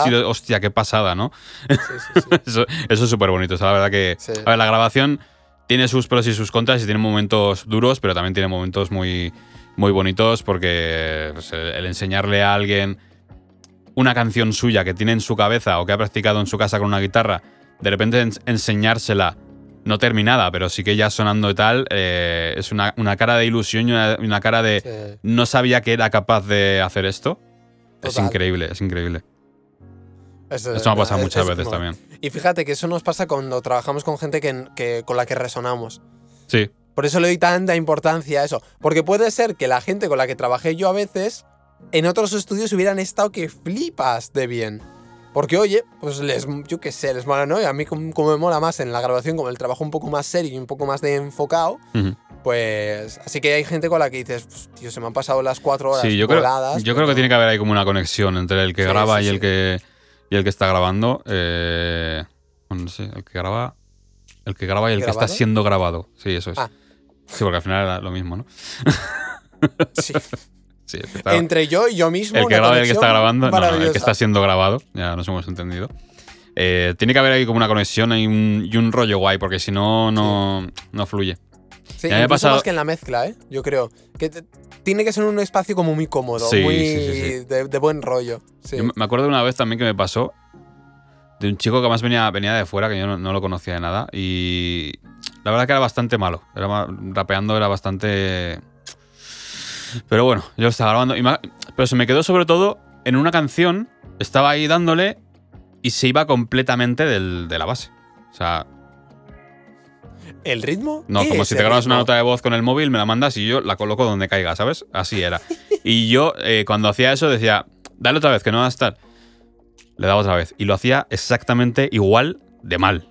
y ¿verdad? lo- hostia, qué pasada, ¿no? Sí, sí, sí. Eso, eso es súper bonito. O sea, la verdad que. Sí. A ver, la grabación tiene sus pros y sus contras y tiene momentos duros, pero también tiene momentos muy, muy bonitos porque pues, el enseñarle a alguien una canción suya que tiene en su cabeza o que ha practicado en su casa con una guitarra, de repente ens- enseñársela, no terminada, pero sí que ya sonando y tal, eh, es una, una cara de ilusión y una, una cara de Sí. no sabía que era capaz de hacer esto. Es increíble, es increíble. Eso, me ha pasado es- muchas es veces como- también. Y fíjate que eso nos pasa cuando trabajamos con gente que, que- con la que resonamos. Sí, Por eso le doy tanta importancia a eso. Porque puede ser que la gente con la que trabajé yo a veces, en otros estudios hubieran estado que flipas de bien. Porque, oye, pues les, yo qué sé, les mola, ¿no? Y a mí como, como me mola más en la grabación, como el trabajo un poco más serio y un poco más de enfocado, pues... Así que hay gente con la que dices, pues, tío, se me han pasado las cuatro horas Sí, yo creo, voladas, yo creo que tiene que haber ahí como una conexión entre el que Sí, graba sí, y, el que, y el que está grabando. Eh, bueno, no sé, el que graba. El que graba y el que está siendo grabado. Sí, eso es. Ah. Sí, porque al final era lo mismo, ¿no? Sí. Sí, Entre yo y yo mismo. el que graba y el que está grabando. No, no, el que está siendo grabado. Ya nos hemos entendido. Eh, tiene que haber ahí como una conexión y un, y un rollo guay, porque si no, no, no fluye. Sí, me pasado- más que en la mezcla, ¿eh? Yo creo. Que te- tiene que ser un espacio como muy cómodo, Sí, muy sí. De, de buen rollo. Yo me- acuerdo de una vez también que me pasó de un chico que además venía, venía de fuera, que yo no, no lo conocía de nada. Y la verdad que era bastante malo. Era rapeando era bastante. Pero bueno, yo lo estaba grabando. y me pero se me quedó sobre todo en una canción. Estaba ahí dándole y se iba completamente del- de la base. O sea, ¿El ritmo? no, ¿Qué como si te grabas una nota de voz con el móvil, me la mandas y yo la coloco donde caiga, ¿sabes? Así era. Y yo, eh, cuando hacía eso, decía, dale otra vez, que no va a estar. Le daba otra vez. Y lo hacía exactamente igual de mal.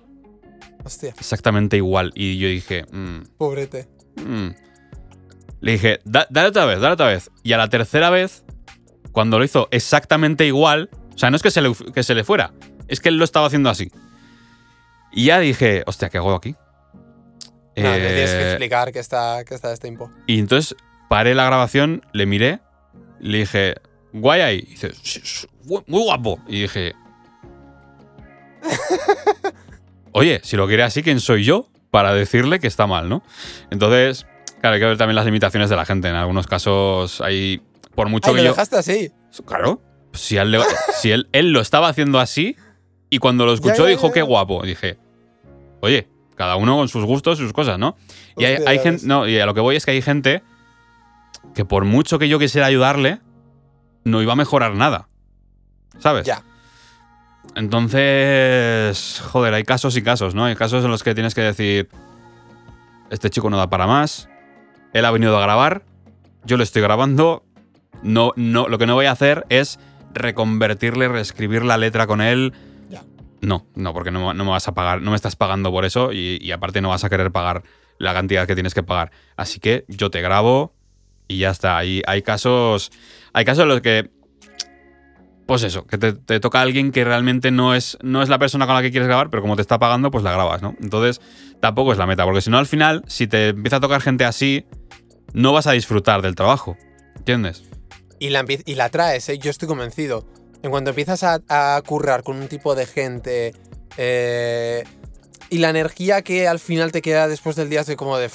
Hostia, Exactamente igual. Y yo dije, mm, pobrete. mm. le dije, "Da- dale otra vez, dale otra vez. Y a la tercera vez, cuando lo hizo exactamente igual, o sea, no es que se le, que se le fuera, es que él lo estaba haciendo así. Y ya dije, hostia, ¿qué hago aquí? No, me tienes que Eh, explicar que está, que está este impo. y entonces paré la grabación, le miré, le dije, guay ahí. Y dice, "Sí, sí, gu- muy guapo. Y dije, oye, si lo quiere así, ¿quién soy yo para decirle que está mal, no? Entonces, claro, hay que ver también las limitaciones de la gente. En algunos casos hay, por mucho Ay, que lo yo... dejaste así. Claro, si, él, si él, él lo estaba haciendo así y cuando lo escuchó ya, dijo, ya. qué guapo. Dije, oye, cada uno con sus gustos y sus cosas, ¿no? Y hay, Hostia, hay gente. No, y a lo que voy es que hay gente que por mucho que yo quisiera ayudarle, no iba a mejorar nada. ¿Sabes? Ya. Entonces, joder, hay casos y casos, ¿no? Hay casos en los que tienes que decir, este chico no da para más, él ha venido a grabar, yo le estoy grabando, no, no, lo que no voy a hacer es reconvertirle, reescribir la letra con él. No, no, porque no, no me vas a pagar, no me estás pagando por eso y, y aparte no vas a querer pagar la cantidad que tienes que pagar. Así que yo te grabo y ya está. Hay, hay casos. Hay casos en los que. Pues eso, que te, toca a alguien que realmente no es, no es la persona con la que quieres grabar, pero como te está pagando, pues la grabas, ¿no? Entonces, tampoco es la meta, porque si no, al final, si te empieza a tocar gente así, no vas a disfrutar del trabajo. ¿Entiendes? Y la, y la traes, ¿eh? yo estoy convencido. En cuanto empiezas a, a currar con un tipo de gente eh, y la energía que al final te queda después del día es de como de,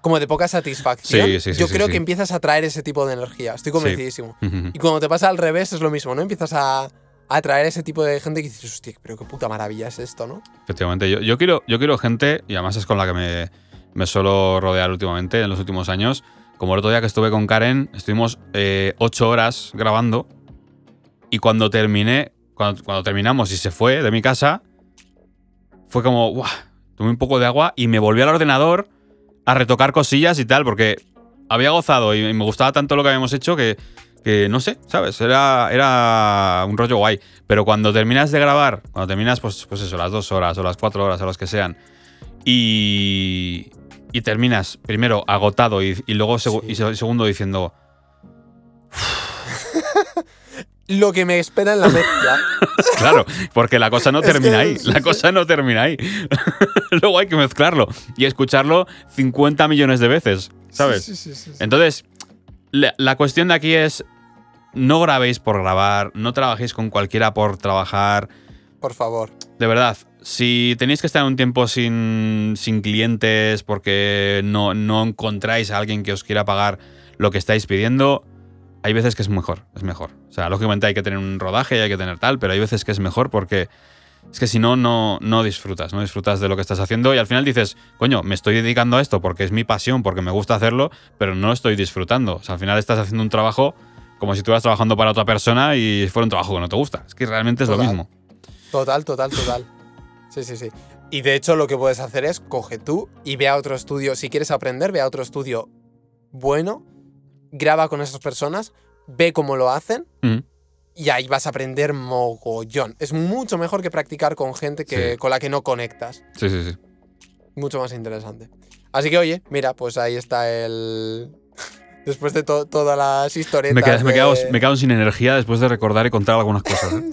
como de poca satisfacción, Sí, sí, sí, yo creo que empiezas a traer ese tipo de energía. Estoy convencidísimo. Y cuando te pasa al revés es lo mismo, ¿no? Empiezas a, a atraer ese tipo de gente que dices, hostia, pero qué puta maravilla es esto, ¿no? Efectivamente, yo, yo, quiero, yo quiero gente, y además es con la que me, me suelo rodear últimamente, en los últimos años. Como el otro día que estuve con Karen, estuvimos eh, ocho horas grabando. Y cuando terminé, cuando, cuando terminamos y se fue de mi casa, fue como, ¡guau! Tomé un poco de agua y me volví al ordenador a retocar cosillas y tal, porque había gozado y me gustaba tanto lo que habíamos hecho que, que no sé, ¿sabes? Era, era un rollo guay. Pero cuando terminas de grabar, cuando terminas, pues, pues eso, las dos horas o las cuatro horas o las que sean, y, y terminas primero agotado y, y luego Sí. y segundo diciendo, lo que me espera en la mezcla. Claro, porque la cosa no termina ahí. La cosa no termina ahí. Luego hay que mezclarlo y escucharlo 50 millones de veces, ¿sabes? Sí, sí, sí, sí. Entonces, la, la cuestión de aquí es, no grabéis por grabar, no trabajéis con cualquiera por trabajar. Por favor. De verdad, si tenéis que estar un tiempo sin, sin clientes porque no, no encontráis a alguien que os quiera pagar lo que estáis pidiendo, hay veces que es mejor, es mejor. O sea, lógicamente hay que tener un rodaje, hay que tener tal, pero hay veces que es mejor porque es que si no, no, no disfrutas, no disfrutas de lo que estás haciendo y al final dices, coño, me estoy dedicando a esto porque es mi pasión, porque me gusta hacerlo, pero no estoy disfrutando. O sea, al final estás haciendo un trabajo como si estuvieras trabajando para otra persona y fuera un trabajo que no te gusta. Es que realmente es lo mismo. Total, total, total. Sí, sí, sí. Y de hecho lo que puedes hacer es coge tú y ve a otro estudio. Si quieres aprender, ve a otro estudio bueno, graba con esas personas, ve cómo lo hacen y ahí vas a aprender mogollón. Es mucho mejor que practicar con gente que, Sí. con la que no conectas. Sí, sí, sí. Mucho más interesante. Así que oye, mira, pues ahí está el... Después de to- todas las historietas Me, quedas- quedado sin energía después de recordar y contar algunas cosas. ¿eh?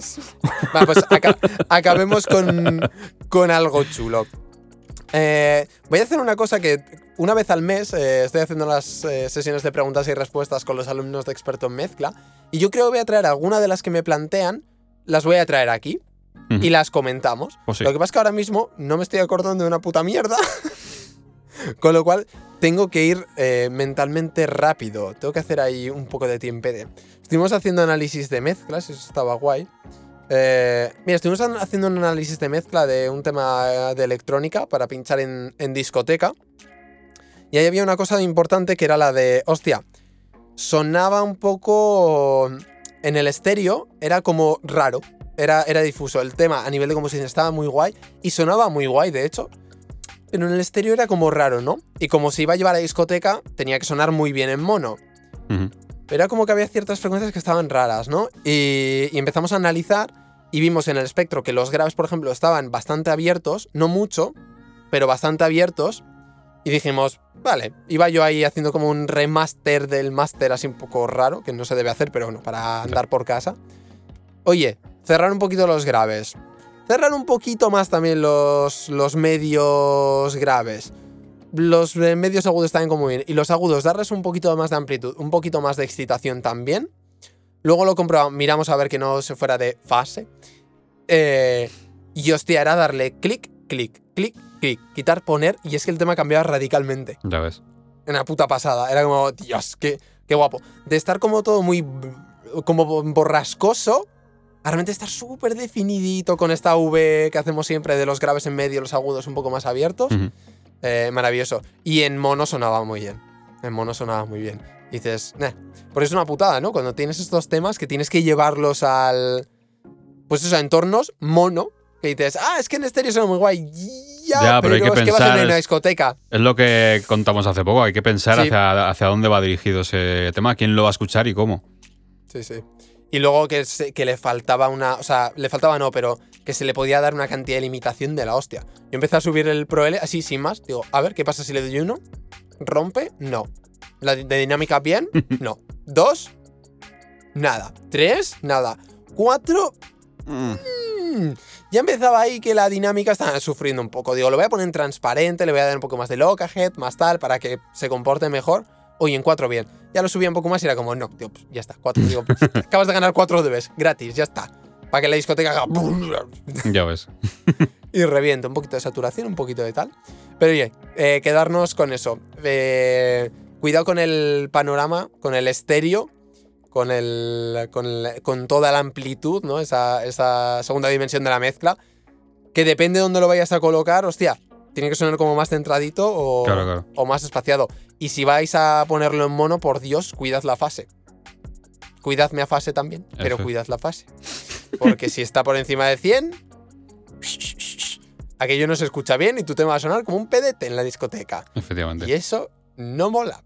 Pues aca- acabemos con, con algo chulo. Eh, voy a hacer una cosa que una vez al mes eh, estoy haciendo las eh, sesiones de preguntas y respuestas con los alumnos de experto en mezcla y yo creo que voy a traer alguna de las que me plantean, las voy a traer aquí y las comentamos. Pues sí. Lo que pasa es que ahora mismo no me estoy acordando de una puta mierda. Con lo cual, tengo que ir eh, mentalmente rápido. Tengo que hacer ahí un poco de tiempo. Estuvimos haciendo análisis de mezclas, eso estaba guay. Eh, mira, estuvimos haciendo un análisis de mezcla de un tema de electrónica para pinchar en, en discoteca. Y ahí había una cosa importante que era la de, hostia, sonaba un poco en el estéreo, era como raro, era, era difuso. El tema a nivel de composición estaba muy guay y sonaba muy guay, de hecho. Pero en el estéreo era como raro, ¿no? Y como se iba a llevar a discoteca, tenía que sonar muy bien en mono. Pero era como que había ciertas frecuencias que estaban raras, ¿no? Y, y empezamos a analizar y vimos en el espectro que los graves, por ejemplo, estaban bastante abiertos, no mucho, pero bastante abiertos. Y dijimos, vale, iba yo ahí haciendo como un remaster del máster así un poco raro, que no se debe hacer, pero bueno, para andar por casa. Oye, cerrar un poquito los graves. Cerrar un poquito más también los, los medios graves. Los eh, medios agudos también como bien. Y los agudos, darles un poquito más de amplitud, un poquito más de excitación también. Luego lo comprobamos, miramos a ver que no se fuera de fase. Eh, y hostia, era darle clic, clic, clic, clic, quitar, poner. Y es que el tema cambiaba radicalmente. Ya ves. Una puta pasada. Era como, Dios, qué, qué guapo. De estar como todo muy como borrascoso, a realmente estar súper definidito con esta V que hacemos siempre de los graves en medio, los agudos un poco más abiertos. Eh, maravilloso. Y en mono sonaba muy bien. En mono sonaba muy bien. Y dices, nah. Por eso es una putada, ¿no? Cuando tienes estos temas que tienes que llevarlos al. Pues eso, a entornos mono. Que dices, ah, es que en estéreo suena muy guay. Ya, Ya, pero, pero hay que es que vas pensar, en una es- discoteca. Es lo que contamos hace poco. Hay que pensar Sí. hacia, hacia dónde va dirigido ese tema, quién lo va a escuchar y cómo. Sí, sí. Y luego que, se- que le faltaba una. O sea, le faltaba no, pero que se le podía dar una cantidad de limitación de la hostia. Yo empecé a subir el Pro L así sin más. Digo, a ver, ¿qué pasa si le doy uno? ¿Rompe? No. ¿La de dinámica bien? No. ¿Dos? Nada. ¿Tres? Nada. ¿Cuatro? Mm, ya empezaba ahí que la dinámica estaba sufriendo un poco. Digo, lo voy a poner en transparente, le voy a dar un poco más de localhead, más tal, para que se comporte mejor. Oye, en 4 bien. Ya lo subía un poco más y era como, no, tío, pues ya está, 4. Digo, pues, acabas de ganar 4 debes, gratis, ya está. Para que la discoteca haga Ya ves. y reviente. Un poquito de saturación, un poquito de tal. Pero oye, eh, quedarnos con eso. Eh, cuidado con el panorama, con el estéreo, con, el, con, el- con toda la amplitud, ¿no? Esa, esa segunda dimensión de la mezcla. Que depende de dónde lo vayas a colocar, hostia, tiene que sonar como más centradito o, Claro, claro. o más espaciado. Y si vais a ponerlo en mono, por Dios, cuidad la fase. Cuidadme a fase también, pero cuidad la fase. Porque si está por encima de 100, aquello no se escucha bien y tu tema va a sonar como un pedete en la discoteca. Efectivamente. Y eso no mola.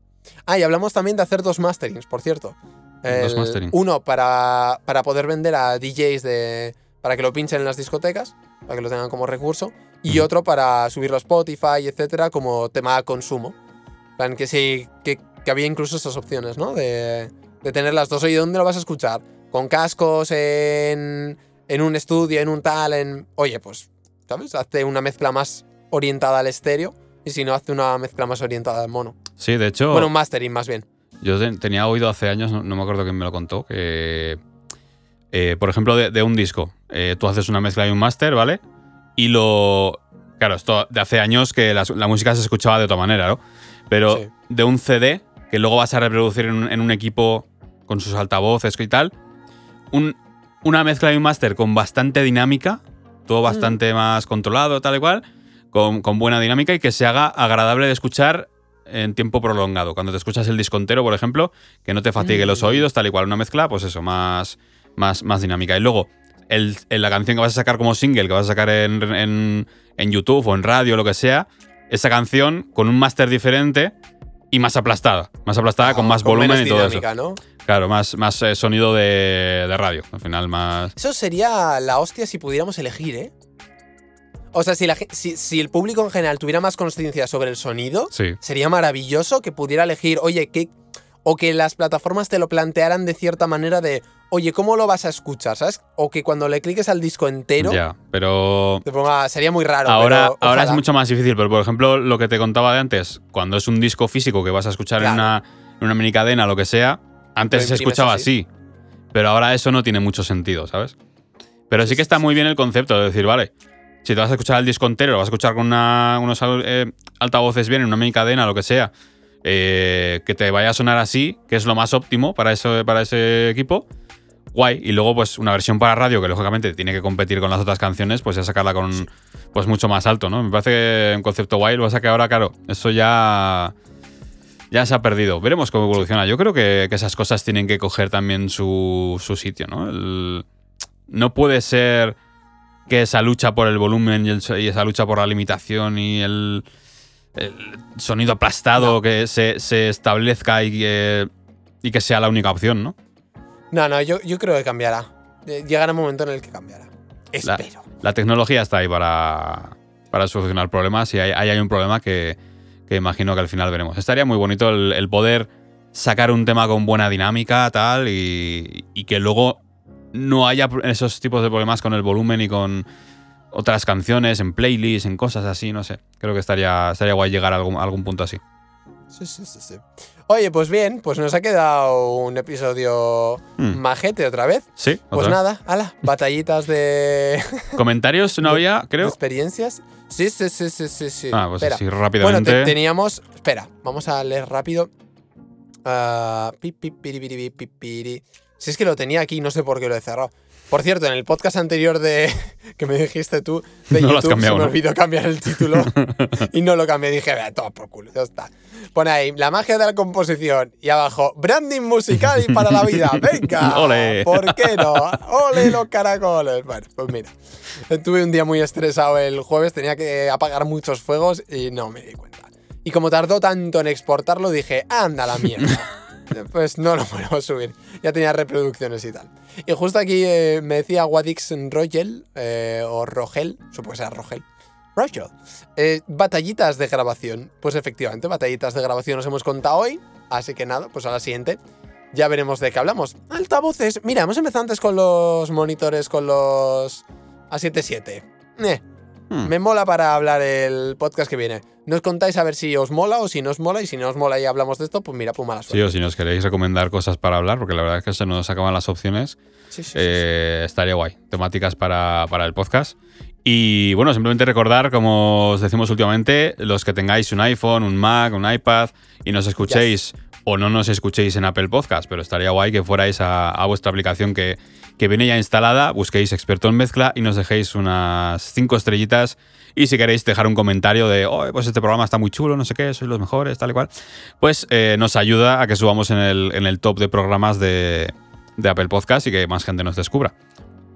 Ah, y hablamos también de hacer dos masterings, por cierto. El- mastering. Uno para, para poder vender a DJs de, para que lo pinchen en las discotecas, para que lo tengan como recurso. Y otro para subirlo a Spotify, etcétera, como tema de consumo. Plan, que sí, que, que había incluso esas opciones, ¿no? De, de tener las dos. Oye, ¿dónde lo vas a escuchar? con cascos en, en un estudio, en un tal, en... Oye, pues, ¿sabes? Hace una mezcla más orientada al estéreo y si no, hace una mezcla más orientada al mono. Sí, de hecho, Bueno, un mastering más bien. Yo te- tenía oído hace años, no, no me acuerdo quién me lo contó, que, eh, por ejemplo, de, de un disco, eh, tú haces una mezcla y un máster, ¿vale? Y lo... Claro, esto de hace años que la, la música se escuchaba de otra manera, ¿no? Pero Sí. de un CD, que luego vas a reproducir en un, en un equipo con sus altavoces y tal, un- una mezcla y un máster con bastante dinámica, todo bastante más controlado, tal y cual, con, con buena dinámica y que se haga agradable de escuchar en tiempo prolongado. Cuando te escuchas el disco entero, por ejemplo, que no te fatigue los Mm. oídos, tal y cual. Una mezcla, pues eso, más, más, más dinámica. Y luego, el, el- la canción que vas a sacar como single, que vas a sacar en, en- en YouTube o en radio lo que sea, esa canción con un máster diferente y más aplastada. Más aplastada, con Ah, más volumen y todo eso. dinámica, ¿no? Claro, más, más eh, sonido de, de radio. Al final, más. Eso sería la hostia si pudiéramos elegir, ¿eh? O sea, si, la, ge- si, si el público en general tuviera más conciencia sobre el sonido, Sí. sería maravilloso que pudiera elegir, oye, ¿qué? O que las plataformas te lo plantearan de cierta manera de, oye, ¿cómo lo vas a escuchar? ¿Sabes? O que cuando le cliques al disco entero, Ya, pero. te ponga, sería muy raro. Ahora, pero ahora es mucho más difícil, pero por ejemplo, lo que te contaba de antes, cuando es un disco físico que vas a escuchar en, una, en una minicadena o lo que sea, antes se escuchaba así. así. Pero ahora eso no tiene mucho sentido, ¿sabes? Pero sí que está muy bien el concepto de decir, vale, si te vas a escuchar el disco entero, lo vas a escuchar con una- unos eh, altavoces bien, en una minicadena o lo que sea, eh, que te vaya a sonar así, que es lo más óptimo para, eso, para ese equipo, guay. Y luego, pues, una versión para radio que lógicamente tiene que competir con las otras canciones, pues ya sacarla con pues mucho más alto, ¿no? Me parece un concepto guay. Lo que pasa es que ahora, claro, eso ya. Ya se ha perdido. Veremos cómo evoluciona. Yo creo que, que esas cosas tienen que coger también su, su sitio, ¿no? El- no puede ser que esa lucha por el volumen y, el so- y esa lucha por la limitación y el, el sonido aplastado que se, se establezca y que, y que sea la única opción, ¿no? No, no, yo, yo creo que cambiará. Eh, Llegará un momento en el que cambiará. La- Espero. La tecnología está ahí para, para solucionar problemas y ahí, hay un problema que, que imagino que al final veremos. Estaría muy bonito el, el poder sacar un tema con buena dinámica, tal, y, y que luego no haya esos tipos de problemas con el volumen y con otras canciones, en playlists, en cosas así, no sé. Creo que estaría, estaría guay llegar a algún, a algún punto así. Sí, sí, sí, sí. Oye, pues bien, pues nos ha quedado un episodio Hmm. majete otra vez. Sí, Pues otra. nada, ala, batallitas de, Comentarios no había, creo. experiencias. Sí, sí, sí, sí, sí, sí. Ah, pues Espera. así Bueno, rápidamente. te- teníamos. Espera, vamos a leer rápido. Pi, pi, piri, piri, pi, pi, piri. Si es que lo tenía aquí, no sé por qué lo he cerrado. Por cierto, en el podcast anterior de que me dijiste tú de No YouTube cambiado, se me ¿no? olvidó cambiar el título y no lo cambié. Dije, vea, toma por culo, ya está. Pone ahí, la magia de la composición y abajo, branding musical y para la vida. Venga, Ole. ¿por qué no? Ole los caracoles. Bueno, pues mira, tuve un día muy estresado el jueves, tenía que apagar muchos fuegos y no me di cuenta. Y como tardó tanto en exportarlo, dije, anda la mierda. Pues no lo podemos subir. Ya tenía reproducciones y tal. Y justo aquí eh, me decía Wadix Rogel, eh, o Rogel, supongo que sea Rogel. Rogel. Eh, batallitas de grabación. Pues efectivamente, batallitas de grabación nos hemos contado hoy. Así que nada, pues a la siguiente ya veremos de qué hablamos. Altavoces. Mira, hemos empezado antes con los monitores, con los A77. Eh, Hmm. me mola para hablar el podcast que viene. Nos contáis a ver si os mola o si no os mola. Y si no os mola y hablamos de esto, pues mira, pues mala Sí, suerte. o si nos queréis recomendar cosas para hablar, porque la verdad es que se nos acaban las opciones. Sí, sí, sí, Eh, estaría guay. Temáticas para, para el podcast. Y bueno, simplemente recordar, como os decimos últimamente, los que tengáis un iPhone, un Mac, un iPad y nos escuchéis o no nos escuchéis en Apple Podcast, pero estaría guay que fuerais a, a vuestra aplicación que, que viene ya instalada, busquéis experto en mezcla y nos dejéis unas cinco estrellitas. Y si queréis dejar un comentario de, oh, pues este programa está muy chulo, no sé qué, sois los mejores, tal y cual, pues eh, nos ayuda a que subamos en el, en el top de programas de, de Apple Podcast y que más gente nos descubra.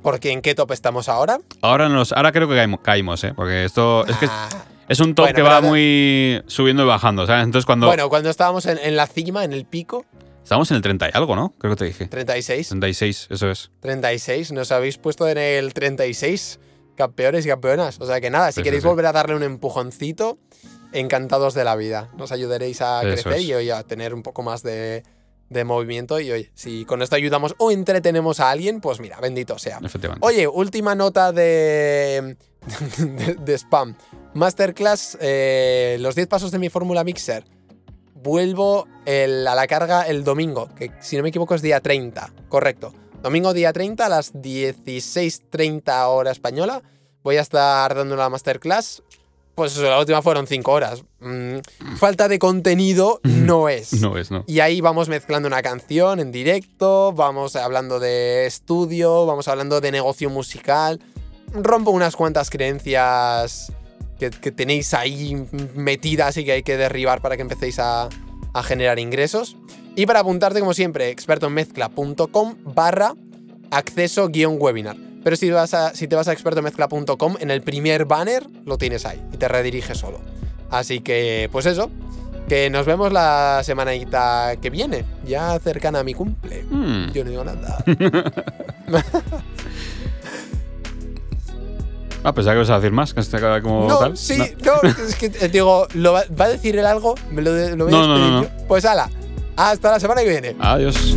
Porque ¿en qué top estamos ahora? Ahora, nos, ahora creo que caímos, caímos, ¿eh? Porque esto es que Ah, es un top bueno, que va muy subiendo y bajando, ¿sabes? Entonces cuando Bueno, cuando estábamos en, en la cima, en el pico, estamos en el 30 y algo, ¿no? Creo que te dije. 36. 36, eso es. 36. Nos habéis puesto en el 36. Campeones y campeonas. O sea que nada, si sí, queréis sí. volver a darle un empujoncito, encantados de la vida. Nos ayudaréis a Eso crecer es. y hoy a tener un poco más de, de movimiento y oye, si con esto ayudamos o entretenemos a alguien, pues mira, bendito sea. Efectivamente. Oye, última nota de, de, de spam. Masterclass, eh, los 10 pasos de mi fórmula mixer. Vuelvo el- a la carga el domingo, que si no me equivoco es día 30, correcto. Domingo día 30 a las 16.30 hora española. Voy a estar dando una masterclass. Pues la última fueron 5 horas. Mm, falta de contenido no es. No es, no. Y ahí vamos mezclando una canción en directo, vamos hablando de estudio, vamos hablando de negocio musical. Rompo unas cuantas creencias que, que tenéis ahí metidas y que hay que derribar para que empecéis a, a generar ingresos. Y para apuntarte, como siempre, expertoenmezcla.com barra acceso guion webinar. Pero si, vas a, si te vas a expertoenmezcla.com, en el primer banner lo tienes ahí y te redirige solo. Así que, pues eso, que nos vemos la semanita que viene, ya cercana a mi cumple. Mm. Yo no digo nada. Ah, pensaba que ibas a decir más, que se te como No, tal. sí, no, es que eh, digo, ¿lo va, va a decir él algo? ¿Me lo, lo voy a No, no, no, despedir yo? Pues ala, hasta la semana que viene. Adiós.